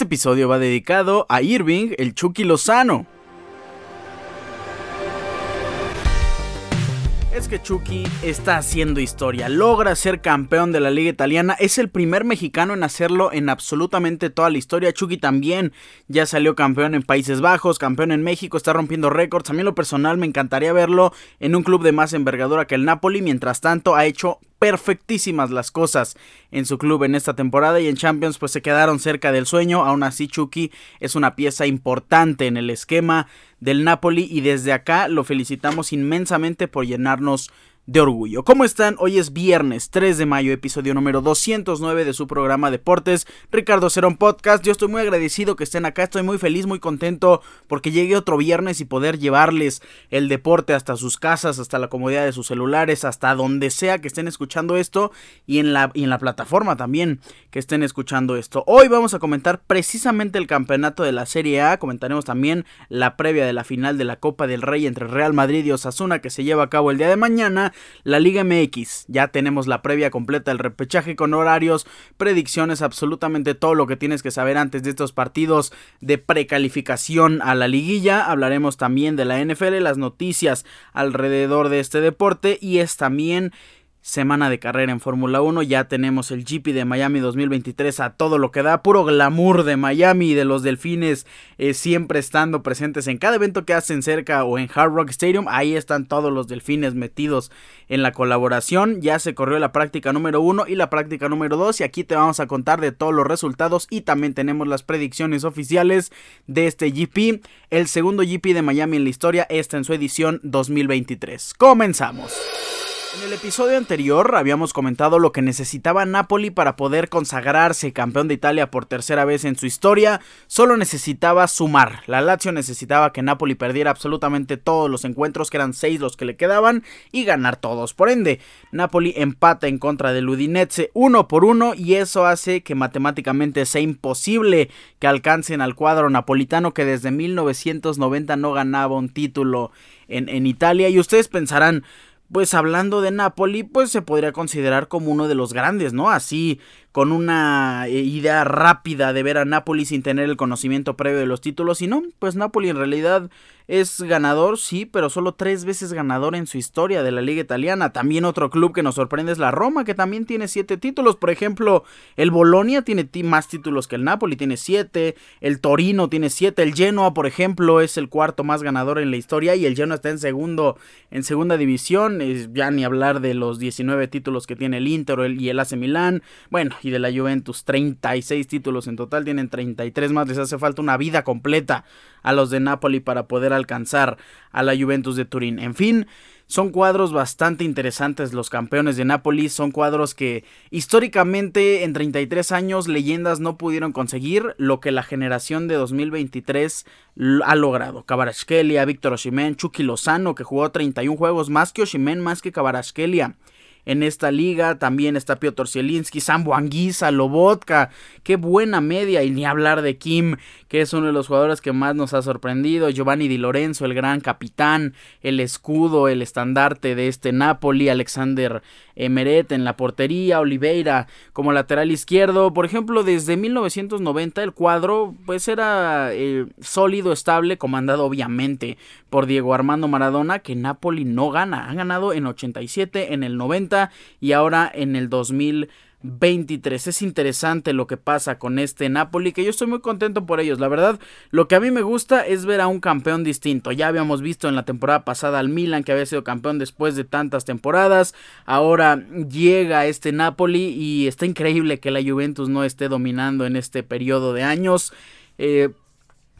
Este episodio va dedicado a Irving, el Chucky Lozano. Es que Chucky está haciendo historia, logra ser campeón de la liga italiana, es el primer mexicano en hacerlo en absolutamente toda la historia. Chucky también ya salió campeón en Países Bajos, campeón en México, está rompiendo récords. A mí lo personal me encantaría verlo en un club de más envergadura que el Napoli. Mientras tanto ha hecho perfectísimas las cosas en su club en esta temporada y en Champions pues se quedaron cerca del sueño. Aún así Chucky es una pieza importante en el esquema del Napoli y desde acá lo felicitamos inmensamente por llenarnos de orgullo. ¿Cómo están? Hoy es viernes 3 de mayo, episodio número 209 de su programa Deportes, Ricardo Cerón Podcast. Yo estoy muy agradecido que estén acá, estoy muy feliz, muy contento porque llegue otro viernes y poder llevarles el deporte hasta sus casas, hasta la comodidad de sus celulares, hasta donde sea que estén escuchando esto y en la, y en la plataforma también que estén escuchando esto. Hoy vamos a comentar precisamente el campeonato de la Serie A, comentaremos también la previa de la final de la Copa del Rey entre Real Madrid y Osasuna que se lleva a cabo el día de mañana la Liga MX, ya tenemos la previa completa, el repechaje con horarios, predicciones, absolutamente todo lo que tienes que saber antes de estos partidos de precalificación a la liguilla. Hablaremos también de la NFL, las noticias alrededor de este deporte y es también semana de carrera en Fórmula 1. Ya tenemos el GP de Miami 2023 a todo lo que da. Puro glamour de Miami y de los delfines eh, siempre estando presentes en cada evento que hacen cerca o en Hard Rock Stadium. Ahí están todos los delfines metidos en la colaboración. Ya se corrió la práctica número 1 y la práctica número 2 y aquí te vamos a contar de todos los resultados y también tenemos las predicciones oficiales de este GP. El segundo GP de Miami en la historia está en su edición 2023. Comenzamos. En el episodio anterior habíamos comentado lo que necesitaba Napoli para poder consagrarse campeón de Italia por tercera vez en su historia. Solo necesitaba sumar. La Lazio necesitaba que Napoli perdiera absolutamente todos los encuentros, que eran seis los que le quedaban, y ganar todos. Por ende, Napoli empata en contra del Udinese uno por uno y eso hace que matemáticamente sea imposible que alcancen al cuadro napolitano que desde 1990 no ganaba un título en, en Italia. Y ustedes pensarán, pues hablando de Napoli, pues se podría considerar como uno de los grandes, ¿no? Así con una eh, idea rápida de ver a Napoli sin tener el conocimiento previo de los títulos. Y no, pues Napoli en realidad es ganador, sí, pero solo tres veces ganador en su historia de la liga italiana. También otro club que nos sorprende es la Roma, que también tiene siete títulos. Por ejemplo, el Bolonia tiene más títulos que el Napoli, tiene siete. El Torino tiene siete. El Genoa, por ejemplo, es el cuarto más ganador en la historia. Y el Genoa está en segundo, en segunda división. Es ya ni hablar de los 19 títulos que tiene el Inter y el AC Milán. Bueno, y de la Juventus, 36 títulos en total, tienen 33 más, les hace falta una vida completa a los de Napoli para poder alcanzar a la Juventus de Turín. En fin, son cuadros bastante interesantes los campeones de Napoli, son cuadros que históricamente en 33 años leyendas no pudieron conseguir lo que la generación de 2023 ha logrado. Kabarashkelia, Víctor Oshimen, Chucky Lozano que jugó 31 juegos más que Oshimen, más que Kabarashkelia en esta liga. También está Piotr Zielinski, Sambo Anguisa, Lobotka. Qué buena media. Y ni hablar de Kim, que es uno de los jugadores que más nos ha sorprendido. Giovanni Di Lorenzo, el gran capitán, el escudo, el estandarte de este Napoli. Alexander Emeret en la portería. Oliveira como lateral izquierdo. Por ejemplo, desde 1990 el cuadro pues era eh, sólido, estable, comandado obviamente por Diego Armando Maradona, que Napoli no gana. Ha ganado en 87, en el 90 y ahora en el 2023. Es interesante lo que pasa con este Napoli, que yo estoy muy contento por ellos. La verdad, lo que a mí me gusta es ver a un campeón distinto. Ya habíamos visto en la temporada pasada al Milan, que había sido campeón después de tantas temporadas. Ahora llega este Napoli y está increíble que la Juventus no esté dominando en este periodo de años. Eh,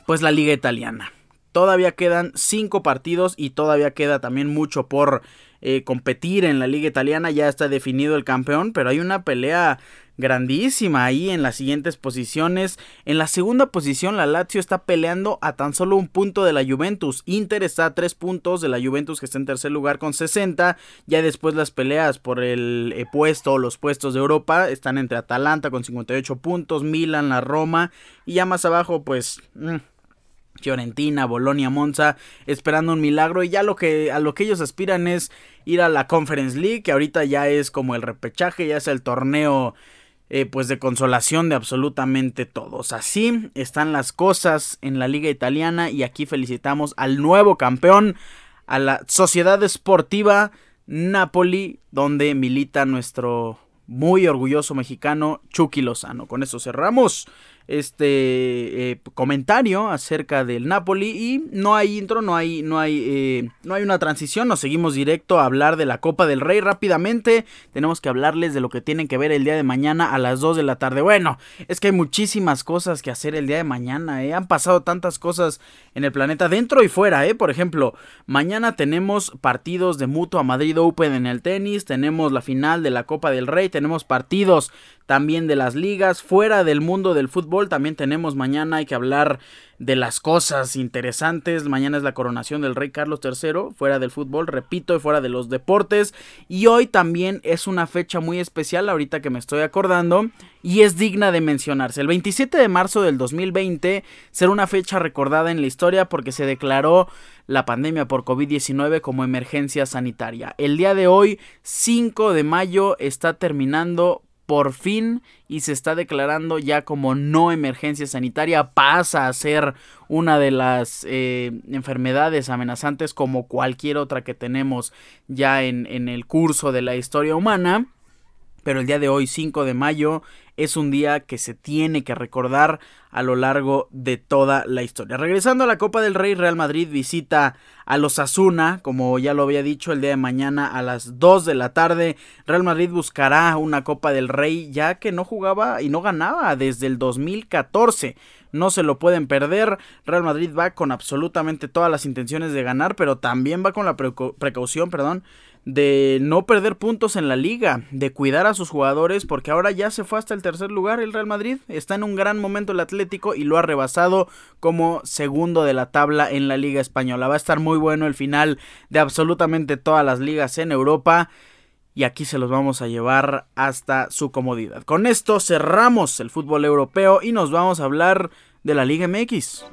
pues la liga italiana. Todavía quedan cinco partidos y todavía queda también mucho por eh, competir en la liga italiana. Ya está definido el campeón, pero hay una pelea grandísima ahí en las siguientes posiciones. En la segunda posición la Lazio está peleando a tan solo un punto de la Juventus. Inter está a tres puntos de la Juventus que está en tercer lugar con 60. Ya después las peleas por el eh, puesto o los puestos de Europa están entre Atalanta con 58 puntos, Milan, la Roma y ya más abajo pues... Mm, Fiorentina, Bolonia, Monza, esperando un milagro y ya lo que a lo que ellos aspiran es ir a la Conference League, que ahorita ya es como el repechaje, ya es el torneo eh, pues de consolación de absolutamente todos. Así están las cosas en la liga italiana y aquí felicitamos al nuevo campeón, a la Sociedad Esportiva Napoli, donde milita nuestro muy orgulloso mexicano Chucky Lozano. Con eso cerramos este eh, comentario acerca del Napoli y no hay intro, no hay, no hay, eh, no hay una transición, nos seguimos directo a hablar de la Copa del Rey rápidamente. Tenemos que hablarles de lo que tienen que ver el día de mañana a las 2 de la tarde. Bueno, es que hay muchísimas cosas que hacer el día de mañana, ¿eh? han pasado tantas cosas en el planeta dentro y fuera, ¿eh? por ejemplo, mañana tenemos partidos de Mutua Madrid Open en el tenis, tenemos la final de la Copa del Rey, tenemos partidos también de las ligas, fuera del mundo del fútbol, también tenemos mañana, hay que hablar de las cosas interesantes, mañana es la coronación del rey Carlos III, fuera del fútbol, repito, y fuera de los deportes, y hoy también es una fecha muy especial, ahorita que me estoy acordando, y es digna de mencionarse. El 27 de marzo del 2020 será una fecha recordada en la historia porque se declaró la pandemia por COVID-19 como emergencia sanitaria. El día de hoy, 5 de mayo, está terminando por fin y se está declarando ya como no emergencia sanitaria, pasa a ser una de las eh, enfermedades amenazantes como cualquier otra que tenemos ya en, en el curso de la historia humana. Pero el día de hoy, 5 de mayo, es un día que se tiene que recordar a lo largo de toda la historia. Regresando a la Copa del Rey, Real Madrid visita a los Asuna, como ya lo había dicho el día de mañana a las 2 de la tarde. Real Madrid buscará una Copa del Rey ya que no jugaba y no ganaba desde el 2014 no se lo pueden perder. Real Madrid va con absolutamente todas las intenciones de ganar, pero también va con la precaución, perdón, de no perder puntos en la liga, de cuidar a sus jugadores, porque ahora ya se fue hasta el tercer lugar el Real Madrid, está en un gran momento el Atlético y lo ha rebasado como segundo de la tabla en la liga española. Va a estar muy bueno el final de absolutamente todas las ligas en Europa. Y aquí se los vamos a llevar hasta su comodidad. Con esto cerramos el fútbol europeo y nos vamos a hablar de la Liga MX.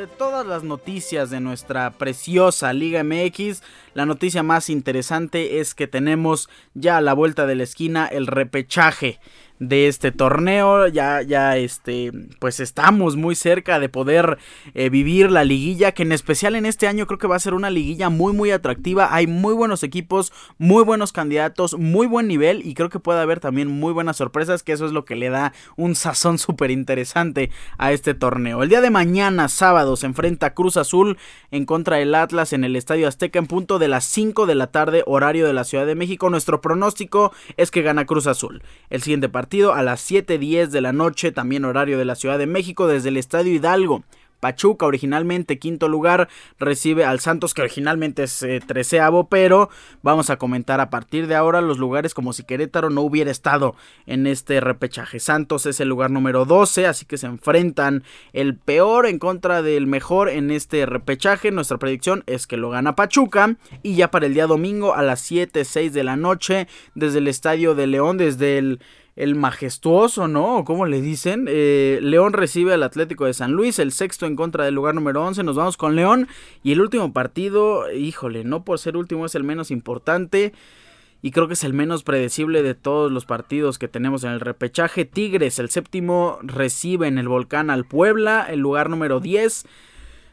De todas las noticias de nuestra preciosa Liga MX, la noticia más interesante es que tenemos ya a la vuelta de la esquina el repechaje de este torneo. Ya, ya, este, pues estamos muy cerca de poder eh, vivir la liguilla, que en especial en este año creo que va a ser una liguilla muy, muy atractiva. Hay muy buenos equipos, muy buenos candidatos, muy buen nivel y creo que puede haber también muy buenas sorpresas, que eso es lo que le da un sazón súper interesante a este torneo. El día de mañana, sábado, se enfrenta Cruz Azul en contra del Atlas en el Estadio Azteca en punto de las 5 de la tarde, horario de la Ciudad de México. Nuestro pronóstico es que gana Cruz Azul. El siguiente partido a las 7.10 de la noche, también horario de la Ciudad de México, desde el Estadio Hidalgo. Pachuca, originalmente quinto lugar, recibe al Santos, que originalmente es eh, treceavo, pero vamos a comentar a partir de ahora los lugares como si Querétaro no hubiera estado en este repechaje. Santos es el lugar número 12, así que se enfrentan el peor en contra del mejor en este repechaje. Nuestra predicción es que lo gana Pachuca. Y ya para el día domingo a las 7, 6 de la noche, desde el Estadio de León, desde el el majestuoso, ¿no? ¿Cómo le dicen? Eh, León recibe al Atlético de San Luis, el sexto en contra del lugar número 11. Nos vamos con León. Y el último partido, híjole, no por ser último es el menos importante. Y creo que es el menos predecible de todos los partidos que tenemos en el repechaje. Tigres, el séptimo, recibe en el volcán al Puebla, el lugar número 10.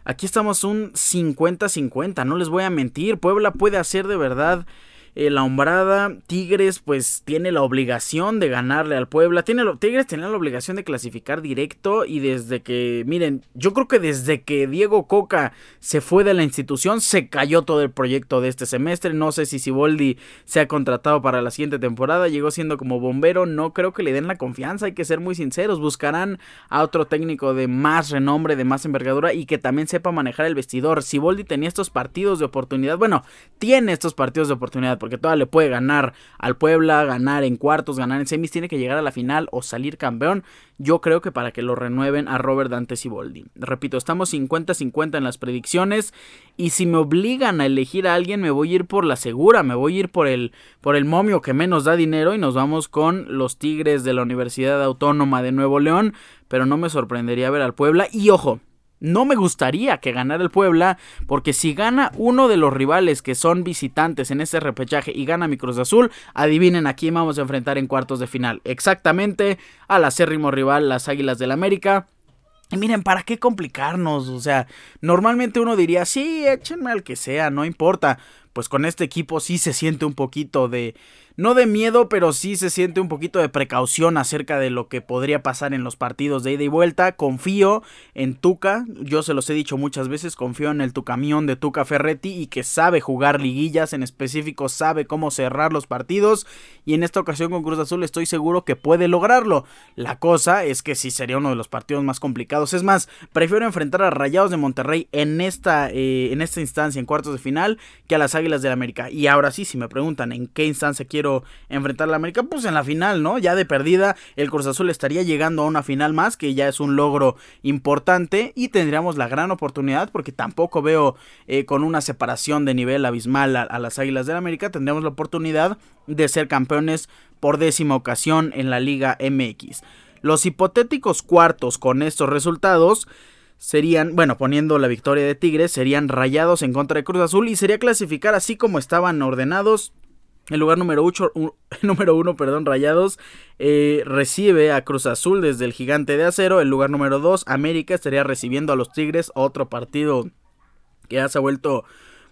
Aquí estamos un 50-50, no les voy a mentir. Puebla puede hacer de verdad eh, la Hombrada, Tigres pues tiene la obligación de ganarle al Puebla. Tiene Tigres tenía la obligación de clasificar directo y desde que, miren, yo creo que desde que Diego Coca se fue de la institución se cayó todo el proyecto de este semestre. No sé si Siboldi se ha contratado para la siguiente temporada, llegó siendo como bombero, no creo que le den la confianza, hay que ser muy sinceros, buscarán a otro técnico de más renombre, de más envergadura y que también sepa manejar el vestidor. Siboldi tenía estos partidos de oportunidad, bueno, tiene estos partidos de oportunidad porque todavía le puede ganar al Puebla, ganar en cuartos, ganar en semis, tiene que llegar a la final o salir campeón. Yo creo que para que lo renueven a Robert Dante Siboldi. Repito, estamos 50-50 en las predicciones y si me obligan a elegir a alguien me voy a ir por la segura, me voy a ir por el por el momio que menos da dinero y nos vamos con los Tigres de la Universidad Autónoma de Nuevo León, pero no me sorprendería ver al Puebla y ojo, No me gustaría que ganara el Puebla, porque si gana uno de los rivales que son visitantes en este repechaje y gana mi Cruz Azul, adivinen a quién vamos a enfrentar en cuartos de final. Exactamente al acérrimo rival, las Águilas del América. Y miren, ¿para qué complicarnos? O sea, normalmente uno diría, sí, échenme al que sea, no importa. Pues con este equipo sí se siente un poquito de no de miedo, pero sí se siente un poquito de precaución acerca de lo que podría pasar en los partidos de ida y vuelta. Confío en Tuca, yo se los he dicho muchas veces, confío en el Tucamión de Tuca Ferretti y que sabe jugar liguillas, en específico sabe cómo cerrar los partidos y en esta ocasión con Cruz Azul estoy seguro que puede lograrlo. La cosa es que sí sería uno de los partidos más complicados. Es más, prefiero enfrentar a Rayados de Monterrey en esta, eh, en esta instancia, en cuartos de final, que a las Águilas del América. Y ahora sí, si me preguntan en qué instancia quiero enfrentar a la América, pues en la final, ¿no? Ya de perdida, el Cruz Azul estaría llegando a una final más, que ya es un logro importante y tendríamos la gran oportunidad, porque tampoco veo eh, con una separación de nivel abismal a, las Águilas del América, tendríamos la oportunidad de ser campeones por décima ocasión en la Liga MX. Los hipotéticos cuartos con estos resultados serían, bueno, poniendo la victoria de Tigres, serían rayados en contra de Cruz Azul y sería clasificar así como estaban ordenados el lugar número, número uno, perdón, Rayados, eh, recibe a Cruz Azul desde el Gigante de Acero. El lugar número dos, América, estaría recibiendo a los Tigres. Otro partido que ya se ha vuelto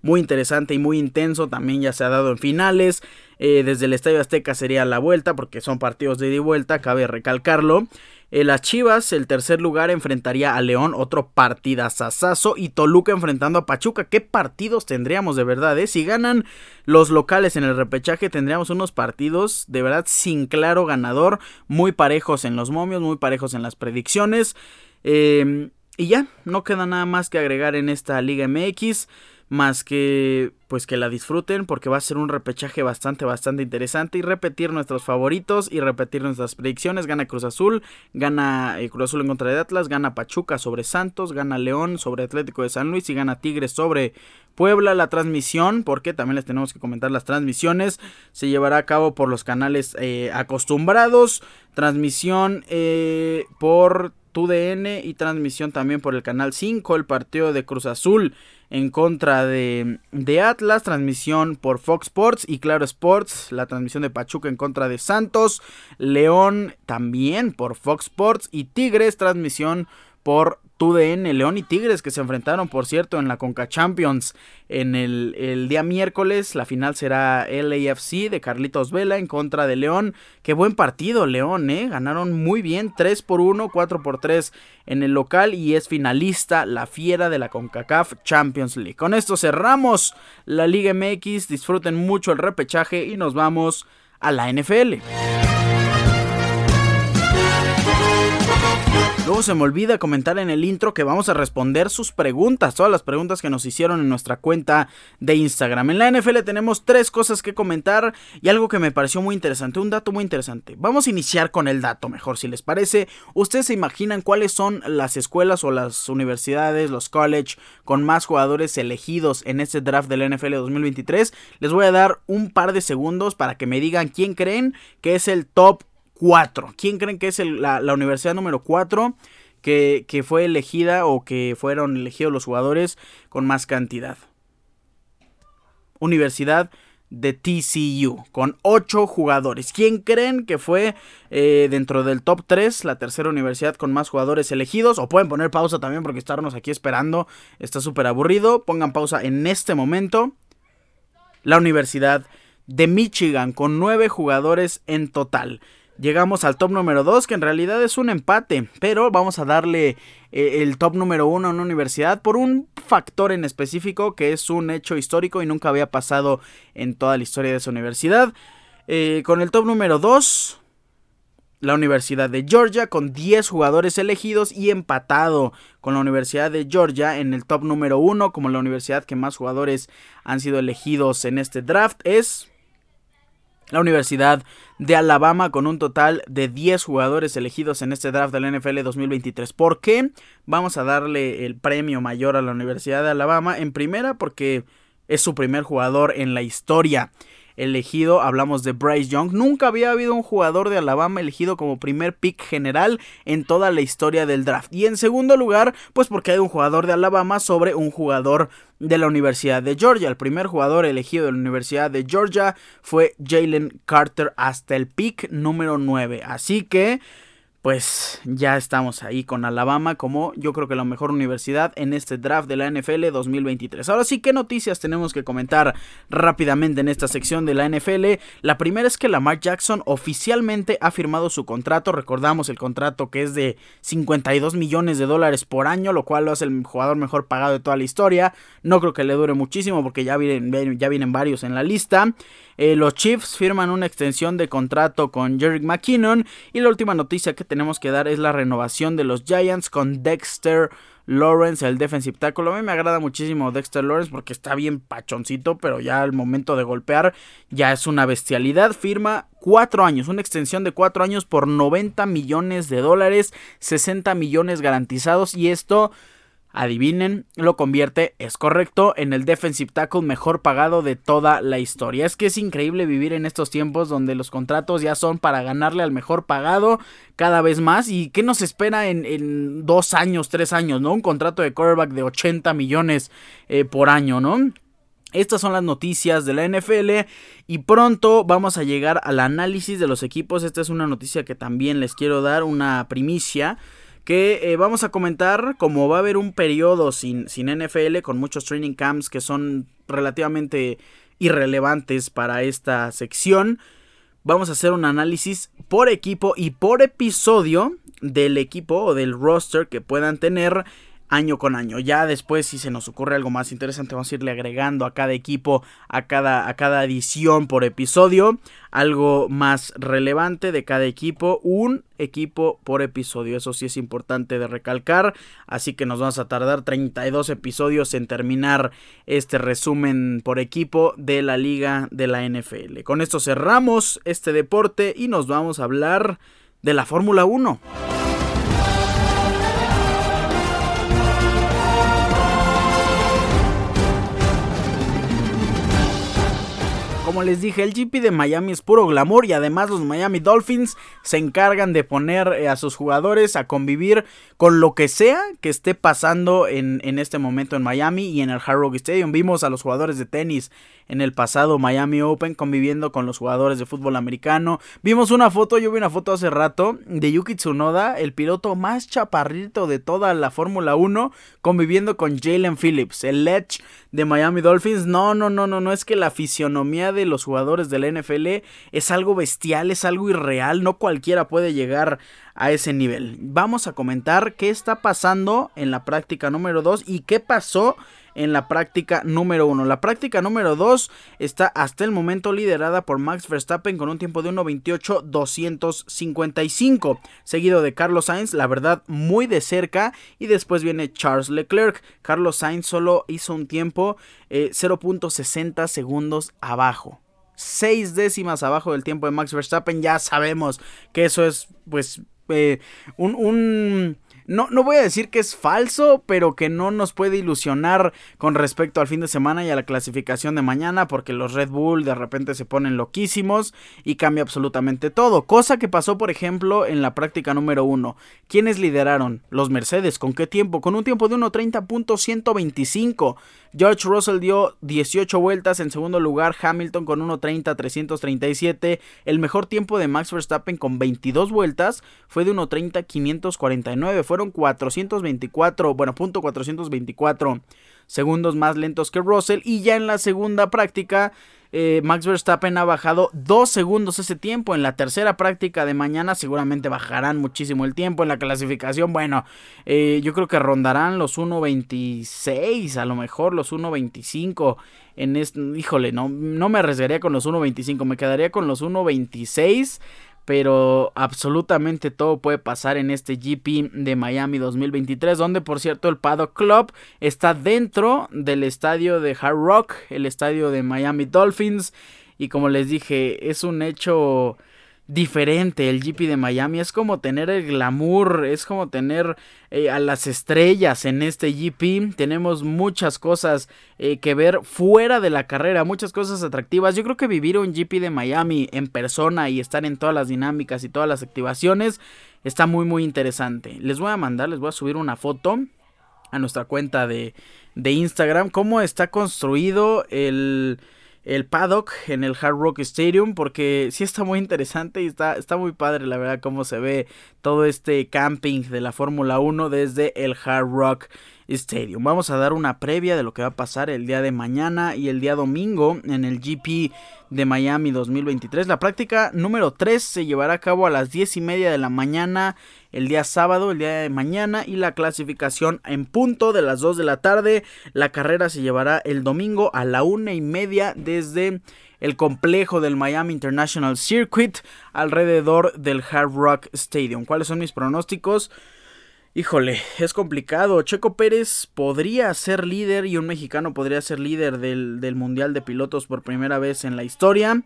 muy interesante y muy intenso. También ya se ha dado en finales. Eh, desde el Estadio Azteca sería la vuelta, porque son partidos de ida y vuelta, cabe recalcarlo. Eh, las Chivas, el tercer lugar, enfrentaría a León, otro partidazazazo. Y Toluca enfrentando a Pachuca. ¿Qué partidos tendríamos de verdad? Eh? Si ganan los locales en el repechaje, tendríamos unos partidos de verdad sin claro ganador. Muy parejos en los momios, muy parejos en las predicciones. Em, y ya, no queda nada más que agregar en esta Liga MX más que pues que la disfruten porque va a ser un repechaje bastante bastante interesante. Y repetir nuestros favoritos y repetir nuestras predicciones. Gana Cruz Azul gana eh, Cruz Azul en contra de Atlas gana Pachuca sobre Santos gana León sobre Atlético de San Luis y gana Tigres sobre Puebla. La transmisión porque también les tenemos que comentar las transmisiones se llevará a cabo por los canales eh, acostumbrados. Transmisión eh, por TUDN y transmisión también por el canal 5 el partido de Cruz Azul en contra de, de, Atlas, transmisión por Fox Sports y Claro Sports, la transmisión de Pachuca en contra de Santos, León también por Fox Sports y Tigres, transmisión por TUDN, León y Tigres que se enfrentaron, por cierto, en la Conca Champions en el, día miércoles. La final será LAFC de Carlitos Vela en contra de León. Qué buen partido, León, ¿eh? Ganaron muy bien, 3 por 1, 4 por 3 en el local y es finalista la fiera de la CONCACAF Champions League. Con esto cerramos la Liga MX. Disfruten mucho el repechaje y nos vamos a la NFL. Luego se me olvida comentar en el intro que vamos a responder sus preguntas, todas las preguntas que nos hicieron en nuestra cuenta de Instagram. En la NFL tenemos tres cosas que comentar y algo que me pareció muy interesante, un dato muy interesante. Vamos a iniciar con el dato mejor, si les parece. ¿Ustedes se imaginan cuáles son las escuelas o las universidades, los college con más jugadores elegidos en este draft del NFL 2023? Les voy a dar un par de segundos para que me digan quién creen que es el top 4. ¿Quién creen que es la, universidad número 4 que, fue elegida o que fueron elegidos los jugadores con más cantidad? Universidad de TCU, con 8 jugadores. ¿Quién creen que fue eh, dentro del top 3, la tercera universidad con más jugadores elegidos? O pueden poner pausa también porque estarnos aquí esperando está súper aburrido. Pongan pausa en este momento. La Universidad de Michigan con 9 jugadores en total. Llegamos al top número 2, que en realidad es un empate, pero vamos a darle eh, el top número 1 a una universidad por un factor en específico que es un hecho histórico y nunca había pasado en toda la historia de esa universidad. Eh, con el top número 2, la Universidad de Georgia con 10 jugadores elegidos y empatado con la Universidad de Georgia en el top número 1 como la universidad que más jugadores han sido elegidos en este draft es la Universidad de Alabama con un total de 10 jugadores elegidos en este draft del NFL 2023. ¿Por qué? Vamos a darle el premio mayor a la Universidad de Alabama. En primera porque es su primer jugador en la historia elegido, hablamos de Bryce Young. Nunca había habido un jugador de Alabama elegido como primer pick general en toda la historia del draft. Y en segundo lugar, pues porque hay un jugador de Alabama sobre un jugador de la Universidad de Georgia. El primer jugador elegido de la Universidad de Georgia fue Jalen Carter hasta el pick número 9. Así que pues ya estamos ahí con Alabama como yo creo que la mejor universidad en este draft de la NFL 2023. Ahora sí, ¿qué noticias tenemos que comentar rápidamente en esta sección de la NFL? La primera es que Lamar Jackson oficialmente ha firmado su contrato. Recordamos el contrato que es de 52 millones de dólares por año, lo cual lo hace el jugador mejor pagado de toda la historia. No creo que le dure muchísimo porque ya vienen, ya vienen varios en la lista. Eh, los Chiefs firman una extensión de contrato con Jerry McKinnon. Y la última noticia que tenemos que dar es la renovación de los Giants con Dexter Lawrence, el defensive tackle. A mí me agrada muchísimo Dexter Lawrence porque está bien pachoncito, pero ya al momento de golpear ya es una bestialidad. Firma cuatro años, una extensión de cuatro años por 90 millones de dólares, 60 millones garantizados y esto adivinen, lo convierte, es correcto, en el defensive tackle mejor pagado de toda la historia. Es que es increíble vivir en estos tiempos donde los contratos ya son para ganarle al mejor pagado cada vez más. ¿Y qué nos espera en, dos años, tres años, no? Un contrato de quarterback de 80 millones eh, por año, ¿no? Estas son las noticias de la NFL y pronto vamos a llegar al análisis de los equipos. Esta es una noticia que también les quiero dar, una primicia que eh, vamos a comentar como va a haber un periodo sin, sin NFL con muchos training camps que son relativamente irrelevantes para esta sección. Vamos a hacer un análisis por equipo y por episodio del equipo o del roster que puedan tener año con año. Ya después, si se nos ocurre algo más interesante, vamos a irle agregando a cada equipo, a cada, a cada edición por episodio, algo más relevante de cada equipo, un equipo por episodio. Eso sí es importante de recalcar. Así que nos vamos a tardar 32 episodios en terminar este resumen por equipo de la liga de la NFL. Con esto cerramos este deporte y nos vamos a hablar de la Fórmula 1. Como les dije, el GP de Miami es puro glamour y además los Miami Dolphins se encargan de poner eh, a sus jugadores a convivir con lo que sea que esté pasando en, en este momento en Miami y en el Hard Rock Stadium. Vimos a los jugadores de tenis en el pasado Miami Open conviviendo con los jugadores de fútbol americano. Vimos una foto, yo vi una foto hace rato de Yuki Tsunoda, el piloto más chaparrito de toda la Fórmula 1, conviviendo con Jalen Phillips, el Ledge de Miami Dolphins. No, no, no, no, no es que la fisionomía de los jugadores de la NFL es algo bestial, es algo irreal, no cualquiera puede llegar a ese nivel. Vamos a comentar qué está pasando en la práctica número 2 y qué pasó en la práctica número 1. La práctica número 2 está hasta el momento liderada por Max Verstappen con un tiempo de 1.28.255, seguido de Carlos Sainz, la verdad muy de cerca, y después viene Charles Leclerc. Carlos Sainz solo hizo un tiempo 0.60 eh, segundos abajo. Seis décimas abajo del tiempo de Max Verstappen. Ya sabemos que eso es pues eh, un no, no voy a decir que es falso, pero que no nos puede ilusionar con respecto al fin de semana y a la clasificación de mañana, porque los Red Bull de repente se ponen loquísimos y cambia absolutamente todo. Cosa que pasó, por ejemplo, en la práctica número 1. ¿Quiénes lideraron? Los Mercedes. ¿Con qué tiempo? Con un tiempo de 1.30.125. George Russell dio 18 vueltas. En segundo lugar, Hamilton con 1.30.337. El mejor tiempo de Max Verstappen con 22 vueltas fue de 1.30.549. Fueron 424, bueno, punto 424 segundos más lentos que Russell. Y ya en la segunda práctica eh, Max Verstappen ha bajado 2 segundos ese tiempo. En la tercera práctica de mañana seguramente bajarán muchísimo el tiempo. En la clasificación, bueno, eh, yo creo que rondarán los 1.26, a lo mejor los 1.25. En este, híjole, no, no me arriesgaría con los 1.25, me quedaría con los 1.26 pero absolutamente todo puede pasar en este GP de Miami 2023, donde por cierto el Paddock Club está dentro del estadio de Hard Rock, el estadio de Miami Dolphins, y como les dije, es un hecho diferente el GP de Miami. Es como tener el glamour, es como tener eh, a las estrellas en este GP. Tenemos muchas cosas eh, que ver fuera de la carrera, muchas cosas atractivas. Yo creo que vivir un GP de Miami en persona y estar en todas las dinámicas y todas las activaciones está muy muy interesante. Les voy a mandar, les voy a subir una foto a nuestra cuenta de, de Instagram, cómo está construido el el paddock en el Hard Rock Stadium porque sí está muy interesante y está, está muy padre la verdad cómo se ve todo este camping de la Fórmula 1 desde el Hard Rock Stadium. Vamos a dar una previa de lo que va a pasar el día de mañana y el día domingo en el GP de Miami 2023. La práctica número 3 se llevará a cabo a las 10 y media de la mañana el día sábado, el día de mañana y la clasificación en punto de las 2 de la tarde. La carrera se llevará el domingo a la una y media desde el complejo del Miami International Circuit alrededor del Hard Rock Stadium. ¿Cuáles son mis pronósticos? Híjole, es complicado. Checo Pérez podría ser líder y un mexicano podría ser líder del, del, Mundial de Pilotos por primera vez en la historia.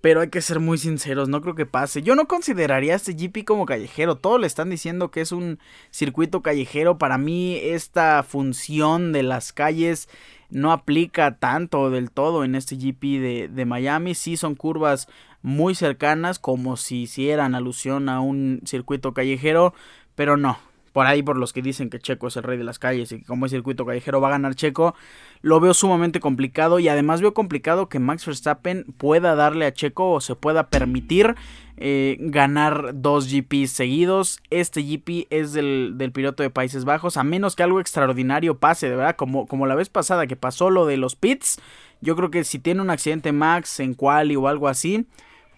Pero hay que ser muy sinceros, no creo que pase. Yo no consideraría este GP como callejero. Todos le están diciendo que es un circuito callejero. Para mí esta función de las calles no aplica tanto del todo en este GP de, de Miami. Sí son curvas muy cercanas como si hicieran alusión a un circuito callejero. Pero no, por ahí por los que dicen que Checo es el rey de las calles y que como es circuito callejero va a ganar Checo, lo veo sumamente complicado y además veo complicado que Max Verstappen pueda darle a Checo o se pueda permitir eh, ganar dos GPs seguidos. Este GP es del, piloto de Países Bajos, a menos que algo extraordinario pase, de verdad, como, como la vez pasada que pasó lo de los pits. Yo creo que si tiene un accidente Max en quali o algo así,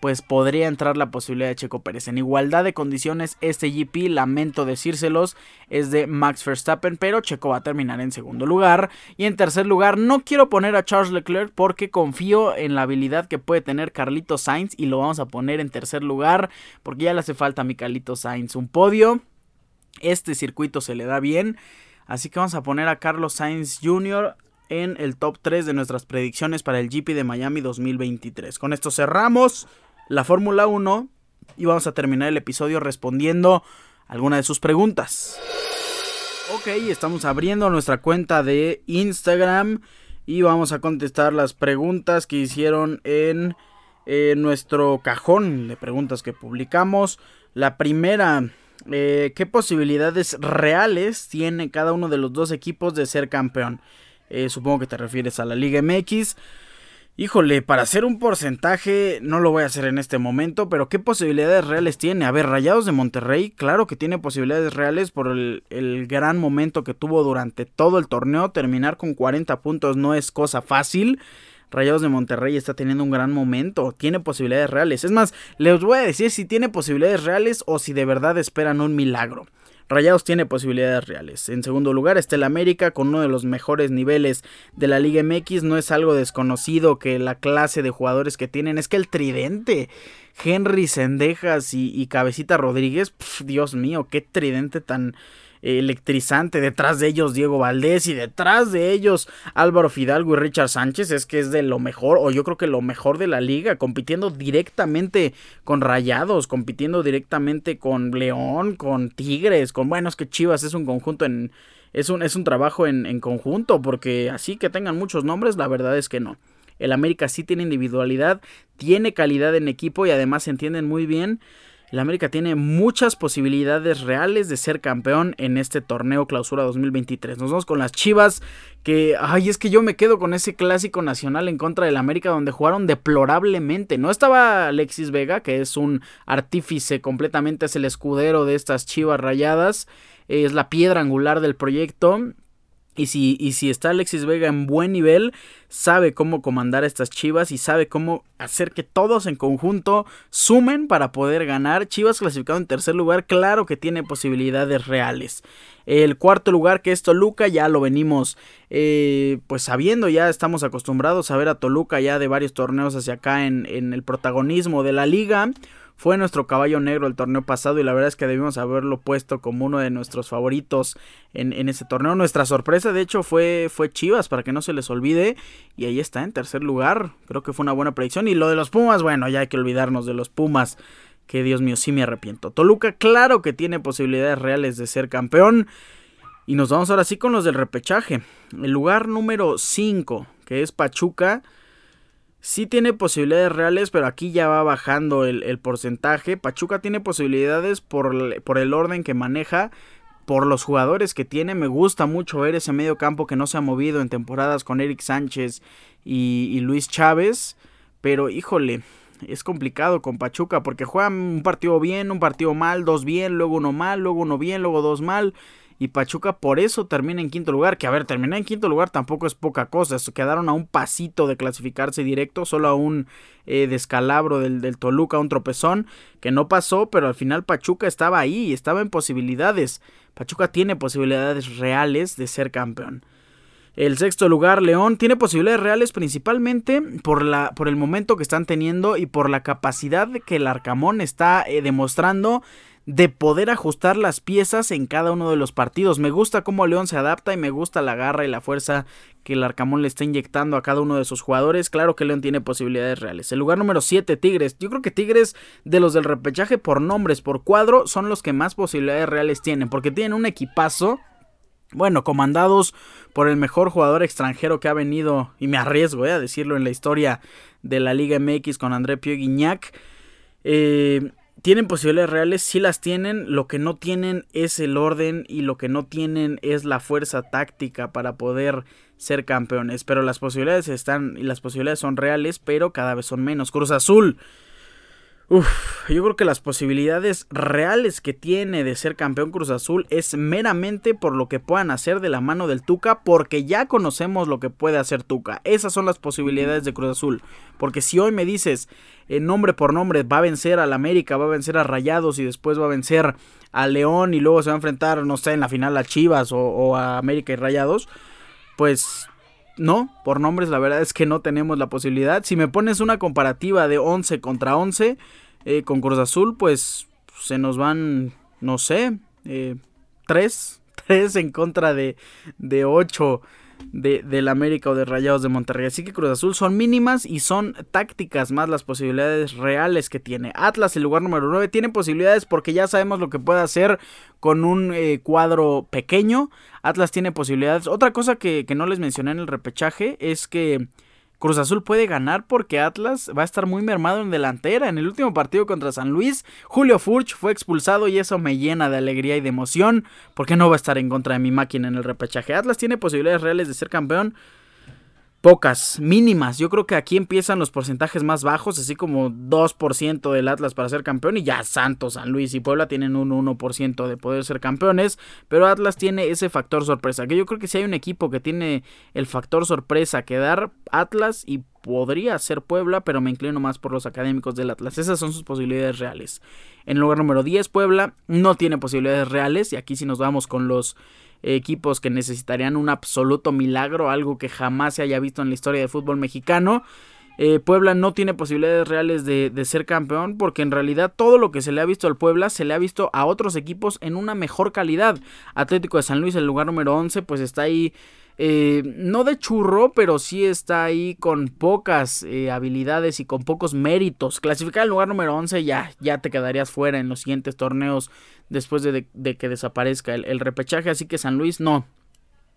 pues podría entrar la posibilidad de Checo Pérez. En igualdad de condiciones, este GP, lamento decírselos, es de Max Verstappen, pero Checo va a terminar en segundo lugar. Y en tercer lugar, no quiero poner a Charles Leclerc porque confío en la habilidad que puede tener Carlito Sainz y lo vamos a poner en tercer lugar porque ya le hace falta a mi Carlito Sainz un podio. Este circuito se le da bien. Así que vamos a poner a Carlos Sainz Jr en el top 3 de nuestras predicciones para el GP de Miami 2023. Con esto cerramos la Fórmula 1 y vamos a terminar el episodio respondiendo alguna de sus preguntas. Ok, estamos abriendo nuestra cuenta de Instagram y vamos a contestar las preguntas que hicieron en, nuestro cajón de preguntas que publicamos. La primera, eh, ¿qué posibilidades reales tiene cada uno de los dos equipos de ser campeón? Eh, supongo que te refieres a la Liga MX. Híjole, para hacer un porcentaje no lo voy a hacer en este momento, pero ¿qué posibilidades reales tiene? A ver, Rayados de Monterrey, claro que tiene posibilidades reales por el, el, gran momento que tuvo durante todo el torneo. Terminar con 40 puntos no es cosa fácil. Rayados de Monterrey está teniendo un gran momento, tiene posibilidades reales. Es más, les voy a decir si tiene posibilidades reales o si de verdad esperan un milagro. Rayados tiene posibilidades reales. En segundo lugar está el América con uno de los mejores niveles de la Liga MX. No es algo desconocido que la clase de jugadores que tienen es que el tridente. Henry Sendejas y, Cabecita Rodríguez, Dios mío, qué tridente tan electrizante. Detrás de ellos Diego Valdés y detrás de ellos Álvaro Fidalgo y Richard Sánchez. Es que es de lo mejor, o yo creo que lo mejor de la liga, compitiendo directamente con Rayados, compitiendo directamente con León, con Tigres, con bueno, es que Chivas es un conjunto en. Es un, es un trabajo en, en conjunto, porque así que tengan muchos nombres, la verdad es que no. El América sí tiene individualidad, tiene calidad en equipo y además se entienden muy bien el América tiene muchas posibilidades reales de ser campeón en este torneo clausura 2023. Nos vamos con las Chivas, que, ay, es que yo me quedo con ese clásico nacional en contra del América donde jugaron deplorablemente. No estaba Alexis Vega, que es un artífice completamente, es el escudero de estas Chivas rayadas, es la piedra angular del proyecto. Y si, y si está Alexis Vega en buen nivel, sabe cómo comandar estas Chivas y sabe cómo hacer que todos en conjunto sumen para poder ganar. Chivas clasificado en tercer lugar, claro que tiene posibilidades reales. El cuarto lugar que es Toluca, ya lo venimos eh, pues sabiendo, ya estamos acostumbrados a ver a Toluca ya de varios torneos hacia acá en, en el protagonismo de la liga fue nuestro caballo negro el torneo pasado y la verdad es que debimos haberlo puesto como uno de nuestros favoritos en, ese torneo. Nuestra sorpresa de hecho fue, fue Chivas para que no se les olvide y ahí está en tercer lugar. Creo que fue una buena predicción y lo de los Pumas, bueno, ya hay que olvidarnos de los Pumas. Que Dios mío, sí me arrepiento. Toluca, claro que tiene posibilidades reales de ser campeón. Y nos vamos ahora sí con los del repechaje. El lugar número 5, que es Pachuca Sí tiene posibilidades reales, pero aquí ya va bajando el, porcentaje. Pachuca tiene posibilidades por, por, el orden que maneja, por los jugadores que tiene. Me gusta mucho ver ese medio campo que no se ha movido en temporadas con Eric Sánchez y, y Luis Chávez. Pero híjole, es complicado con Pachuca porque juegan un partido bien, un partido mal, dos bien, luego uno mal, luego uno bien, luego dos mal y Pachuca por eso termina en quinto lugar. Que a ver, terminar en quinto lugar tampoco es poca cosa. Quedaron a un pasito de clasificarse directo, solo a un eh, descalabro del, del, Toluca, un tropezón que no pasó, pero al final Pachuca estaba ahí, estaba en posibilidades. Pachuca tiene posibilidades reales de ser campeón. El sexto lugar, León, tiene posibilidades reales principalmente por, la, por el momento que están teniendo y por la capacidad que el Arcamón está eh, demostrando de poder ajustar las piezas en cada uno de los partidos. Me gusta cómo León se adapta y me gusta la garra y la fuerza que el Arcamón le está inyectando a cada uno de sus jugadores. Claro que León tiene posibilidades reales. El lugar número 7, Tigres. Yo creo que Tigres, de los del repechaje por nombres, por cuadro, son los que más posibilidades reales tienen, porque tienen un equipazo. Bueno, comandados por el mejor jugador extranjero que ha venido, y me arriesgo eh, a decirlo en la historia de la Liga MX con André Pio Guignac. Eh, tienen posibilidades reales, sí las tienen, lo que no tienen es el orden y lo que no tienen es la fuerza táctica para poder ser campeones, pero las posibilidades están y las posibilidades son reales, pero cada vez son menos. Cruz Azul Uf, yo creo que las posibilidades reales que tiene de ser campeón Cruz Azul es meramente por lo que puedan hacer de la mano del Tuca, porque ya conocemos lo que puede hacer Tuca. Esas son las posibilidades de Cruz Azul. Porque si hoy me dices eh, nombre por nombre, va a vencer al América, va a vencer a Rayados y después va a vencer a León y luego se va a enfrentar, no sé, en la final a Chivas o, o a América y Rayados, pues no, por nombres la verdad es que no tenemos la posibilidad. Si me pones una comparativa de 11 contra 11 eh, con Cruz Azul, pues se nos van, no sé, eh, 3, 3 en contra de, de 8 de, del América o de Rayados de Monterrey. Así que Cruz Azul son mínimas y son tácticas más las posibilidades reales que tiene. Atlas, el lugar número 9, tiene posibilidades porque ya sabemos lo que puede hacer con un eh, cuadro pequeño. Atlas tiene posibilidades. Otra cosa que, que no les mencioné en el repechaje es que Cruz Azul puede ganar porque Atlas va a estar muy mermado en delantera. En el último partido contra San Luis, Julio Furch fue expulsado y eso me llena de alegría y de emoción porque no va a estar en contra de mi máquina en el repechaje. Atlas tiene posibilidades reales de ser campeón pocas, mínimas. Yo creo que aquí empiezan los porcentajes más bajos, así como 2% del Atlas para ser campeón y ya Santos, San Luis y Puebla tienen un 1% de poder ser campeones, pero Atlas tiene ese factor sorpresa, que yo creo que si hay un equipo que tiene el factor sorpresa que dar Atlas y podría ser Puebla, pero me inclino más por los académicos del Atlas. Esas son sus posibilidades reales. En lugar número 10, Puebla no tiene posibilidades reales y aquí si nos vamos con los equipos que necesitarían un absoluto milagro, algo que jamás se haya visto en la historia del fútbol mexicano. Eh, Puebla no tiene posibilidades reales de, ser campeón porque en realidad todo lo que se le ha visto al Puebla se le ha visto a otros equipos en una mejor calidad. Atlético de San Luis, el lugar número 11, pues está ahí eh, no de churro, pero sí está ahí con pocas eh, habilidades y con pocos méritos. Clasificar el lugar número 11 ya, ya te quedarías fuera en los siguientes torneos después de, que desaparezca el, el, repechaje. Así que San Luis no,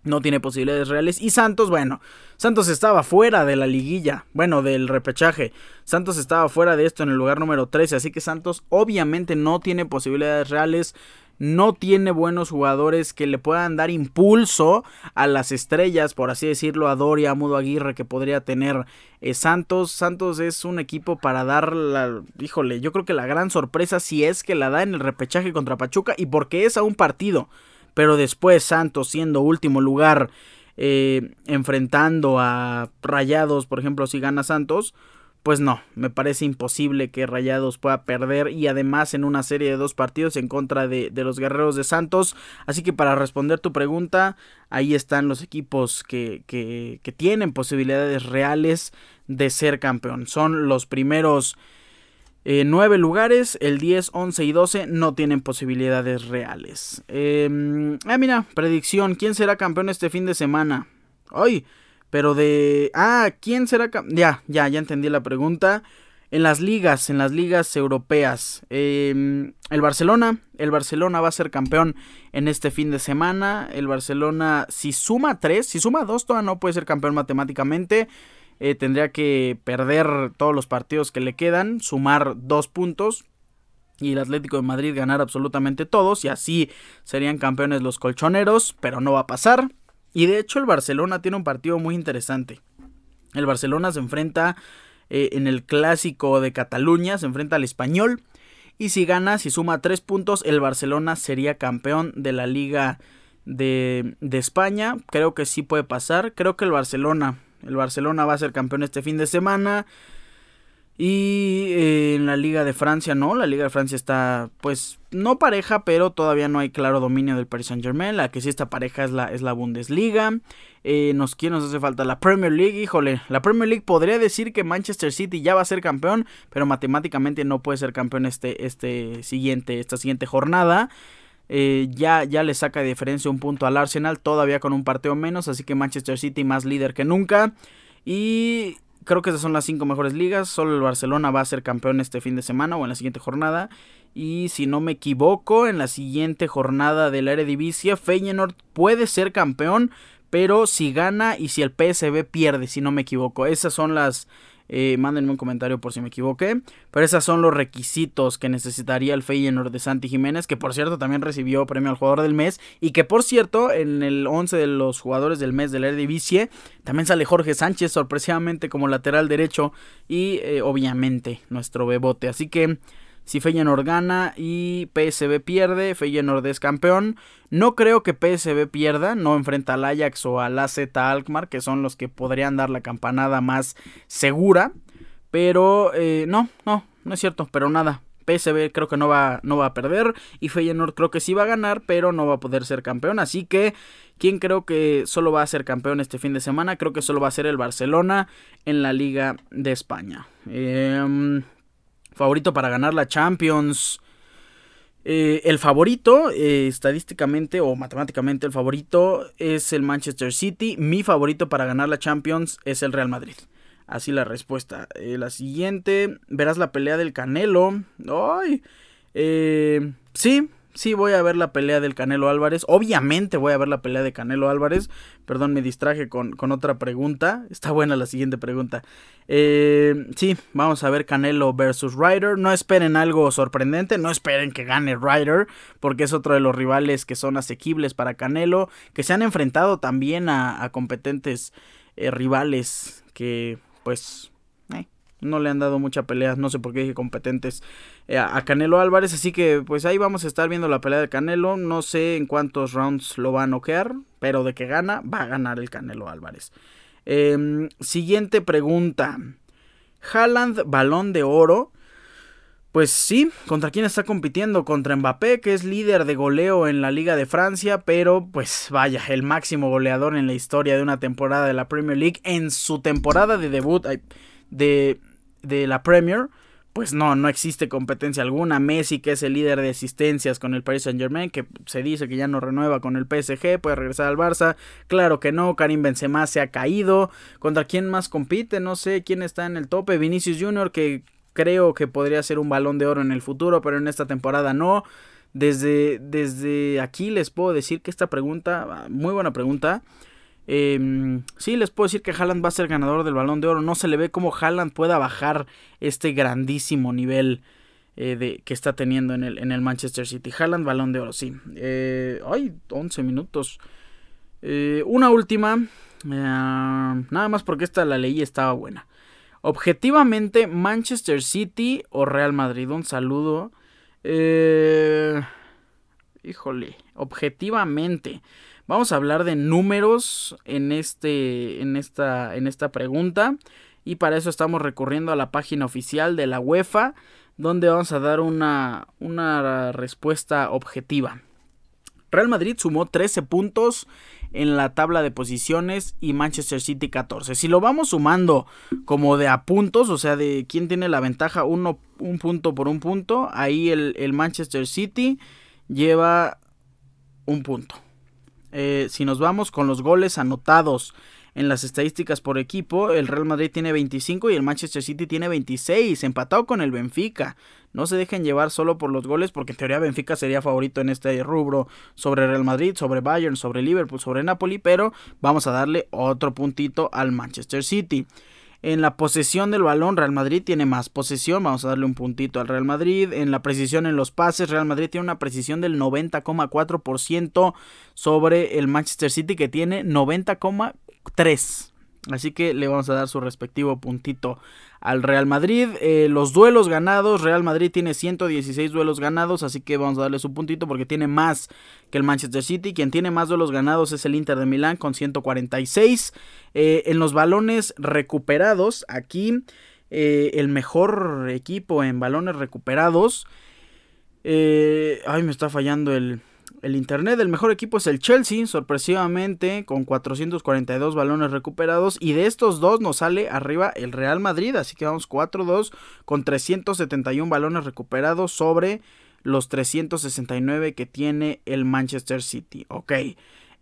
no tiene posibilidades reales. Y Santos, bueno, Santos estaba fuera de la liguilla, bueno, del repechaje. Santos estaba fuera de esto en el lugar número 13, así que Santos obviamente no tiene posibilidades reales no tiene buenos jugadores que le puedan dar impulso a las estrellas, por así decirlo, a Doria, a Mudo Aguirre que podría tener eh, Santos. Santos es un equipo para dar la, híjole, yo creo que la gran sorpresa si es que la da en el repechaje contra Pachuca y porque es a un partido. Pero después Santos siendo último lugar eh, enfrentando a Rayados, por ejemplo, si gana Santos, pues no, me parece imposible que Rayados pueda perder y además en una serie de dos partidos en contra de, los Guerreros de Santos. Así que para responder tu pregunta, ahí están los equipos que, que, que tienen posibilidades reales de ser campeón. Son los primeros Eh, nueve lugares, el 10, 11 y 12 no tienen posibilidades reales. Eh, ah, mira, predicción. ¿Quién será campeón este fin de semana? Ay, pero de... Ah, ¿quién será? Ya, ya, ya entendí la pregunta. En las ligas, en las ligas europeas. Em, el Barcelona, el Barcelona va a ser campeón en este fin de semana. El Barcelona, si suma 3, si suma 2, todavía no puede ser campeón matemáticamente. Eh, tendría que perder todos los partidos que le quedan, sumar 2 puntos. Y el Atlético de Madrid ganar absolutamente todos. Y así serían campeones los colchoneros. Pero no va a pasar. Y de hecho el Barcelona tiene un partido muy interesante. El Barcelona se enfrenta eh, en el clásico de Cataluña, se enfrenta al español. Y si gana, si suma tres puntos, el Barcelona sería campeón de la Liga de, de España. Creo que sí puede pasar. Creo que el Barcelona, el Barcelona va a ser campeón este fin de semana. Y eh, en la Liga de Francia no, la Liga de Francia está pues no pareja, pero todavía no hay claro dominio del Paris Saint Germain. La que sí está pareja es la, es la Bundesliga. Eh, nos, ¿Quién nos hace falta? La Premier League, híjole, la Premier League podría decir que Manchester City ya va a ser campeón, pero matemáticamente no puede ser campeón este, este siguiente, esta siguiente jornada. Eh, ya, ya le saca de diferencia un punto al Arsenal, todavía con un partido menos, así que Manchester City más líder que nunca. Y creo que esas son las cinco mejores ligas. Solo el Barcelona va a ser campeón este fin de semana o en la siguiente jornada. Y si no me equivoco, en la siguiente jornada de la Eredivisie, Feyenoord puede ser campeón, pero si gana y si el PSV pierde, si no me equivoco. Esas son las eh, mándenme un comentario por si me equivoqué. Pero esos son los requisitos que necesitaría el Feyenoord de Santi Jiménez, que por cierto también recibió premio al jugador del mes. Y que por cierto, en el 11 de los jugadores del mes del Eredivisie, también sale Jorge Sánchez sorpresivamente como lateral derecho. Y eh, obviamente nuestro bebote. Así que si Feyenoord gana y PSV pierde, Feyenoord es campeón. No creo que PSV pierda, no enfrenta al Ajax o al AZ Alkmaar, que son los que podrían dar la campanada más segura. Pero eh, no, no, no es cierto, pero nada. PSV creo que no va, no va a perder y Feyenoord creo que sí va a ganar, pero no va a poder ser campeón. Así que, ¿quién creo que solo va a ser campeón este fin de semana? Creo que solo va a ser el Barcelona en la Liga de España. Eh, favorito para ganar la Champions. Eh, el favorito, eh, estadísticamente o matemáticamente, el favorito es el Manchester City. Mi favorito para ganar la Champions es el Real Madrid. Así la respuesta. Eh, la siguiente, verás la pelea del Canelo. Ay, sí, sí voy a ver la pelea del Canelo Álvarez. Obviamente voy a ver la pelea de Canelo Álvarez. Perdón, me distraje con, otra pregunta. Está buena la siguiente pregunta. Eh, sí, vamos a ver Canelo versus Ryder. No esperen algo sorprendente. No esperen que gane Ryder. Porque es otro de los rivales que son asequibles para Canelo. Que se han enfrentado también a, competentes eh, rivales que pues no le han dado mucha pelea, no sé por qué dije competentes eh, a Canelo Álvarez, así que pues ahí vamos a estar viendo la pelea de Canelo, no sé en cuántos rounds lo va a noquear, pero de que gana, va a ganar el Canelo Álvarez. Em, siguiente pregunta, Haaland, balón de oro. Pues sí, ¿contra quién está compitiendo? Contra Mbappé, que es líder de goleo en la Liga de Francia, pero pues vaya, el máximo goleador en la historia de una temporada de la Premier League en su temporada de debut de de la Premier, pues no, no existe competencia alguna. Messi, que es el líder de asistencias con el Paris Saint Germain, que se dice que ya no renueva con el PSG, puede regresar al Barça. Claro que no, Karim Benzema se ha caído. ¿Contra quién más compite? No sé quién está en el tope. Vinicius Junior, que creo que podría ser un balón de oro en el futuro, pero en esta temporada no. Desde, desde aquí les puedo decir que esta pregunta, muy buena pregunta. Eh, sí, les puedo decir que Haaland va a ser ganador del balón de oro. No se le ve cómo Haaland pueda bajar este grandísimo nivel eh, de, que está teniendo en el, Manchester City. Haaland, balón de oro, sí. Eh, ay, 11 minutos. Eh, una última. Eh, nada más porque esta la leí estaba buena. Objetivamente, Manchester City o Real Madrid. Un saludo. híjole, objetivamente. Vamos a hablar de números en, este, en, esta, en esta pregunta. Y para eso estamos recurriendo a la página oficial de la UEFA, donde vamos a dar una, una respuesta objetiva. Real Madrid sumó 13 puntos en la tabla de posiciones y Manchester City 14. Si lo vamos sumando como de a puntos, o sea, de quién tiene la ventaja, uno, un punto por un punto, ahí el, el Manchester City lleva un punto. Eh, si nos vamos con los goles anotados en las estadísticas por equipo, el Real Madrid tiene 25 y el Manchester City tiene 26, empatado con el Benfica. No se dejen llevar solo por los goles, porque en teoría Benfica sería favorito en este rubro sobre Real Madrid, sobre Bayern, sobre Liverpool, sobre Napoli, pero vamos a darle otro puntito al Manchester City. En la posesión del balón, Real Madrid tiene más posesión. Vamos a darle un puntito al Real Madrid. En la precisión en los pases, Real Madrid tiene una precisión del 90,4% sobre el Manchester City que tiene 90,3%. Así que le vamos a dar su respectivo puntito al Real Madrid. Eh, los duelos ganados, Real Madrid tiene 116 duelos ganados, así que vamos a darle su puntito porque tiene más que el Manchester City. Quien tiene más duelos ganados es el Inter de Milán con 146. Eh, en los balones recuperados, aquí eh, el mejor equipo en balones recuperados. ay, me está fallando el, el internet. El mejor equipo es el Chelsea, sorpresivamente, con 442 balones recuperados. Y de estos dos nos sale arriba el Real Madrid. Así que vamos 4-2 con 371 balones recuperados sobre los 369 que tiene el Manchester City. Ok.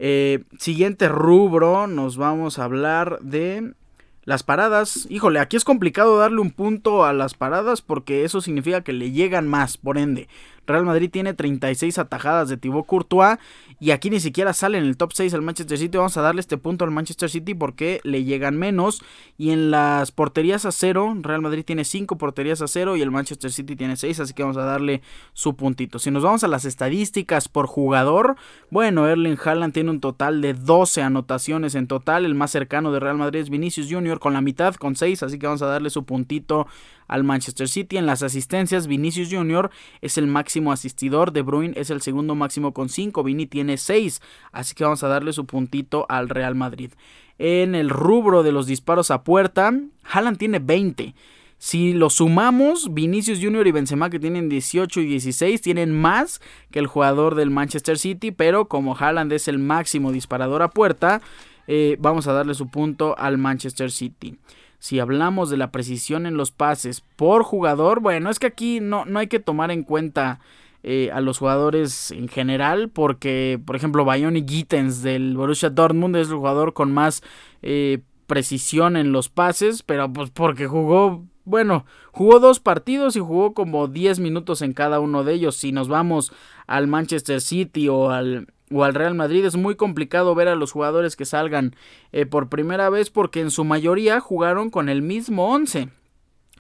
Eh, siguiente rubro, nos vamos a hablar de las paradas, híjole, aquí es complicado darle un punto a las paradas porque eso significa que le llegan más, por ende. Real Madrid tiene 36 atajadas de Thibaut Courtois y aquí ni siquiera sale en el top 6 al Manchester City. Vamos a darle este punto al Manchester City porque le llegan menos. Y en las porterías a cero, Real Madrid tiene 5 porterías a cero y el Manchester City tiene 6, así que vamos a darle su puntito. Si nos vamos a las estadísticas por jugador, bueno, Erling Haaland tiene un total de 12 anotaciones en total. El más cercano de Real Madrid es Vinicius Jr. con la mitad, con 6, así que vamos a darle su puntito al Manchester City. En las asistencias, Vinicius Jr. es el máximo asistidor, De Bruyne es el segundo máximo con 5, Vini tiene 6, así que vamos a darle su puntito al Real Madrid. En el rubro de los disparos a puerta, Haaland tiene 20. Si lo sumamos, Vinicius Jr. y Benzema que tienen 18 y 16 tienen más que el jugador del Manchester City, pero como Haaland es el máximo disparador a puerta, eh, vamos a darle su punto al Manchester City si hablamos de la precisión en los pases por jugador, bueno, es que aquí no, no hay que tomar en cuenta eh, a los jugadores en general, porque, por ejemplo, Bayoni Gittens del Borussia Dortmund es el jugador con más eh, precisión en los pases, pero pues porque jugó, bueno, jugó dos partidos y jugó como 10 minutos en cada uno de ellos. Si nos vamos al Manchester City o al o al Real Madrid es muy complicado ver a los jugadores que salgan eh, por primera vez porque en su mayoría jugaron con el mismo 11.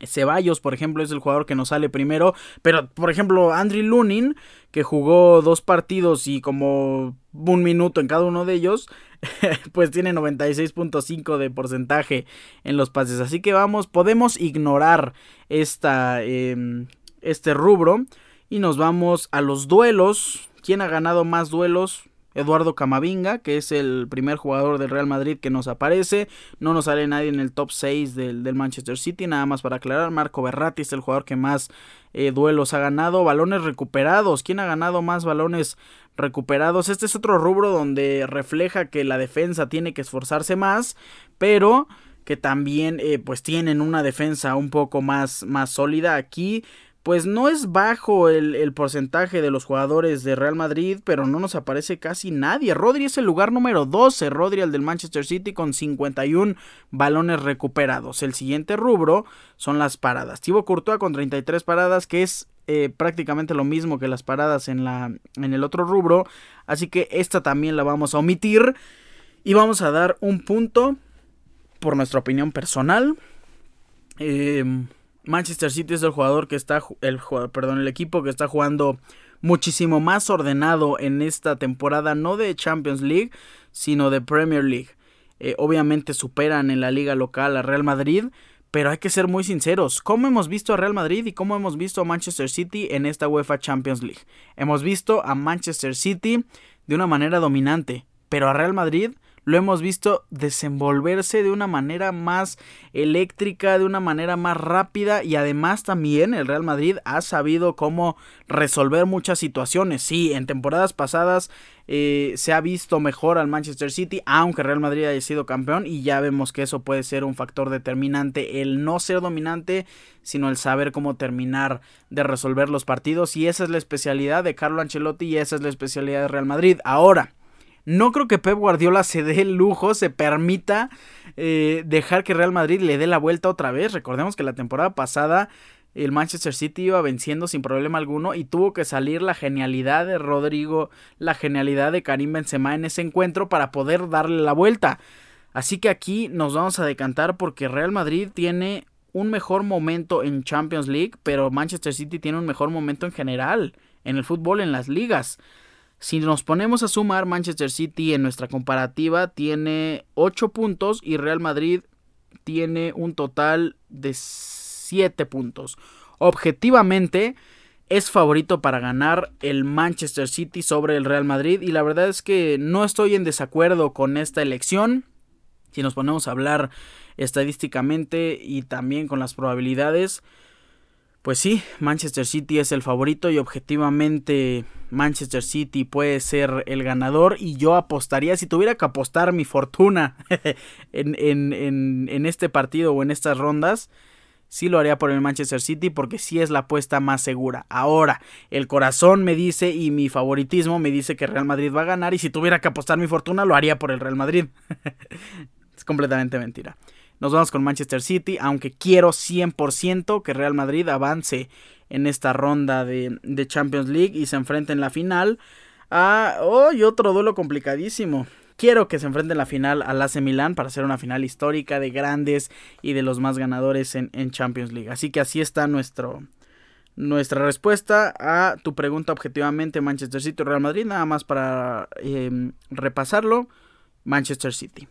Ceballos, por ejemplo, es el jugador que nos sale primero. Pero, por ejemplo, Andriy Lunin, que jugó dos partidos y como un minuto en cada uno de ellos, pues tiene 96.5 de porcentaje en los pases. Así que vamos, podemos ignorar esta, em, este rubro y nos vamos a los duelos. ¿Quién ha ganado más duelos? Eduardo Camavinga, que es el primer jugador del Real Madrid que nos aparece. No nos sale nadie en el top 6 del, Manchester City, nada más para aclarar. Marco Berratti es el jugador que más eh, duelos ha ganado. Balones recuperados. ¿Quién ha ganado más balones recuperados? Este es otro rubro donde refleja que la defensa tiene que esforzarse más, pero que también eh, pues tienen una defensa un poco más, más sólida aquí pues no es bajo el, porcentaje de los jugadores de Real Madrid, pero no nos aparece casi nadie. Rodri es el lugar número 12, Rodri el del Manchester City con 51 balones recuperados. El siguiente rubro son las paradas. Thibaut Courtois con 33 paradas, que es eh, prácticamente lo mismo que las paradas en, la, en el otro rubro, así que esta también la vamos a omitir y vamos a dar un punto por nuestra opinión personal. Eh, Manchester City es el jugador que está el el equipo que está jugando muchísimo más ordenado en esta temporada, no de Champions League, sino de Premier League. Eh, obviamente superan en la liga local a Real Madrid, pero hay que ser muy sinceros. ¿Cómo hemos visto a Real Madrid y cómo hemos visto a Manchester City en esta UEFA Champions League? Hemos visto a Manchester City de una manera dominante, pero a Real Madrid lo hemos visto desenvolverse de una manera más eléctrica, de una manera más rápida y además también el Real Madrid ha sabido cómo resolver muchas situaciones. Sí, en temporadas pasadas eh, se ha visto mejor al Manchester City, aunque Real Madrid haya sido campeón y ya vemos que eso puede ser un factor determinante, el no ser dominante, sino el saber cómo terminar de resolver los partidos y esa es la especialidad de Carlo Ancelotti y esa es la especialidad de Real Madrid. Ahora, no creo que Pep Guardiola se dé el lujo, se permita eh, dejar que Real Madrid le dé la vuelta otra vez. Recordemos que la temporada pasada el Manchester City iba venciendo sin problema alguno y tuvo que salir la genialidad de Rodrigo, la genialidad de Karim Benzema en ese encuentro para poder darle la vuelta. Así que aquí nos vamos a decantar porque Real Madrid tiene un mejor momento en Champions League, pero Manchester City tiene un mejor momento en general en el fútbol, en las ligas. Si nos ponemos a sumar, Manchester City en nuestra comparativa tiene 8 puntos y Real Madrid tiene un total de 7 puntos. Objetivamente es favorito para ganar el Manchester City sobre el Real Madrid y la verdad es que no estoy en desacuerdo con esta elección. Si nos ponemos a hablar estadísticamente y también con las probabilidades, pues sí, Manchester City es el favorito y objetivamente Manchester City puede ser el ganador y yo apostaría, si tuviera que apostar mi fortuna en, en, en, este partido o en estas rondas, sí lo haría por el Manchester City porque sí es la apuesta más segura. Ahora, el corazón me dice y mi favoritismo me dice que Real Madrid va a ganar y si tuviera que apostar mi fortuna lo haría por el Real Madrid. es completamente mentira. Nos vamos con Manchester City, aunque quiero 100% que Real Madrid avance en esta ronda de, Champions League y se enfrente en la final a... ¡Oh! otro duelo complicadísimo. Quiero que se enfrente en la final al AC Milan para hacer una final histórica de grandes y de los más ganadores en, Champions League. Así que así está nuestro, nuestra respuesta a tu pregunta objetivamente Manchester City o Real Madrid. Nada más para em, repasarlo. Manchester City.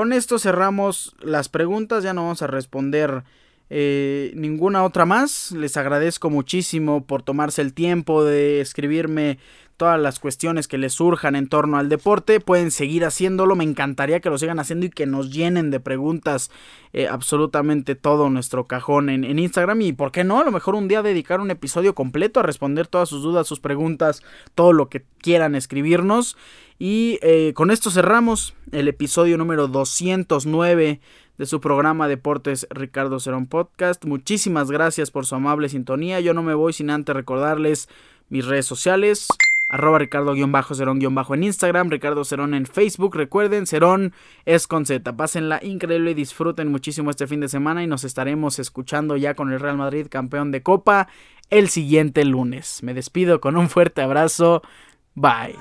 Con esto cerramos las preguntas, ya no vamos a responder eh, ninguna otra más. Les agradezco muchísimo por tomarse el tiempo de escribirme todas las cuestiones que les surjan en torno al deporte. Pueden seguir haciéndolo, me encantaría que lo sigan haciendo y que nos llenen de preguntas eh, absolutamente todo nuestro cajón en, en, Instagram. Y por qué no, a lo mejor un día dedicar un episodio completo a responder todas sus dudas, sus preguntas, todo lo que quieran escribirnos. Y eh, con esto cerramos el episodio número 209 de su programa Deportes Ricardo Cerón Podcast. Muchísimas gracias por su amable sintonía. Yo no me voy sin antes recordarles mis redes sociales. Arroba Ricardo-Cerón- en Instagram, Ricardo Cerón en Facebook. Recuerden, Cerón es con Z. Pásenla increíble y disfruten muchísimo este fin de semana y nos estaremos escuchando ya con el Real Madrid campeón de Copa el siguiente lunes. Me despido con un fuerte abrazo. Bye.